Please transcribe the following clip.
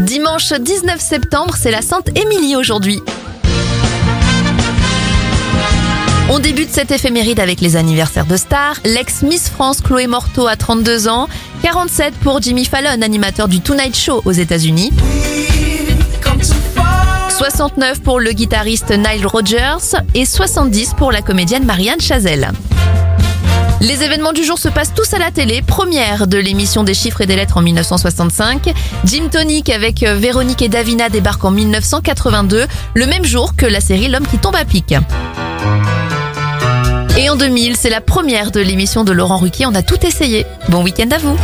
Dimanche 19 septembre, c'est la Sainte Émilie aujourd'hui. On débute cette éphéméride avec les anniversaires de stars. L'ex-Miss France Chloé Morteau a 32 ans, 47 pour Jimmy Fallon, animateur du Tonight Show aux États-Unis. 69 pour le guitariste Nile Rodgers et 70 pour la comédienne Marianne Chazelle. Les événements du jour se passent tous à la télé. Première de l'émission des chiffres et des lettres en 1965. Jim Tonic avec euh, Véronique et Davina débarque en 1982, le même jour que la série L'homme qui tombe à pic. Et en 2000, c'est la première de l'émission de Laurent Ruquier. On a tout essayé. Bon week-end à vous.